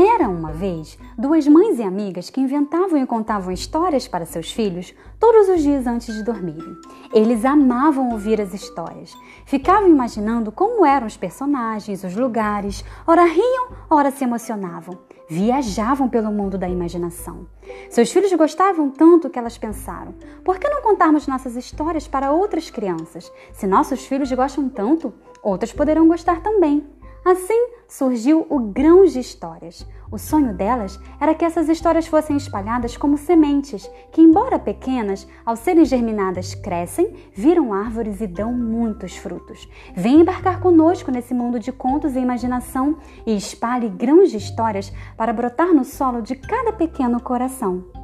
Era uma vez duas mães e amigas que inventavam e contavam histórias para seus filhos todos os dias antes de dormirem. Eles amavam ouvir as histórias. Ficavam imaginando como eram os personagens, os lugares, ora riam, ora se emocionavam. Viajavam pelo mundo da imaginação. Seus filhos gostavam tanto que elas pensaram: por que não contarmos nossas histórias para outras crianças? Se nossos filhos gostam tanto, outras poderão gostar também. Assim surgiu o Grãos de Histórias. O sonho delas era que essas histórias fossem espalhadas como sementes, que, embora pequenas, ao serem germinadas, crescem, viram árvores e dão muitos frutos. Vem embarcar conosco nesse mundo de contos e imaginação e espalhe grãos de histórias para brotar no solo de cada pequeno coração.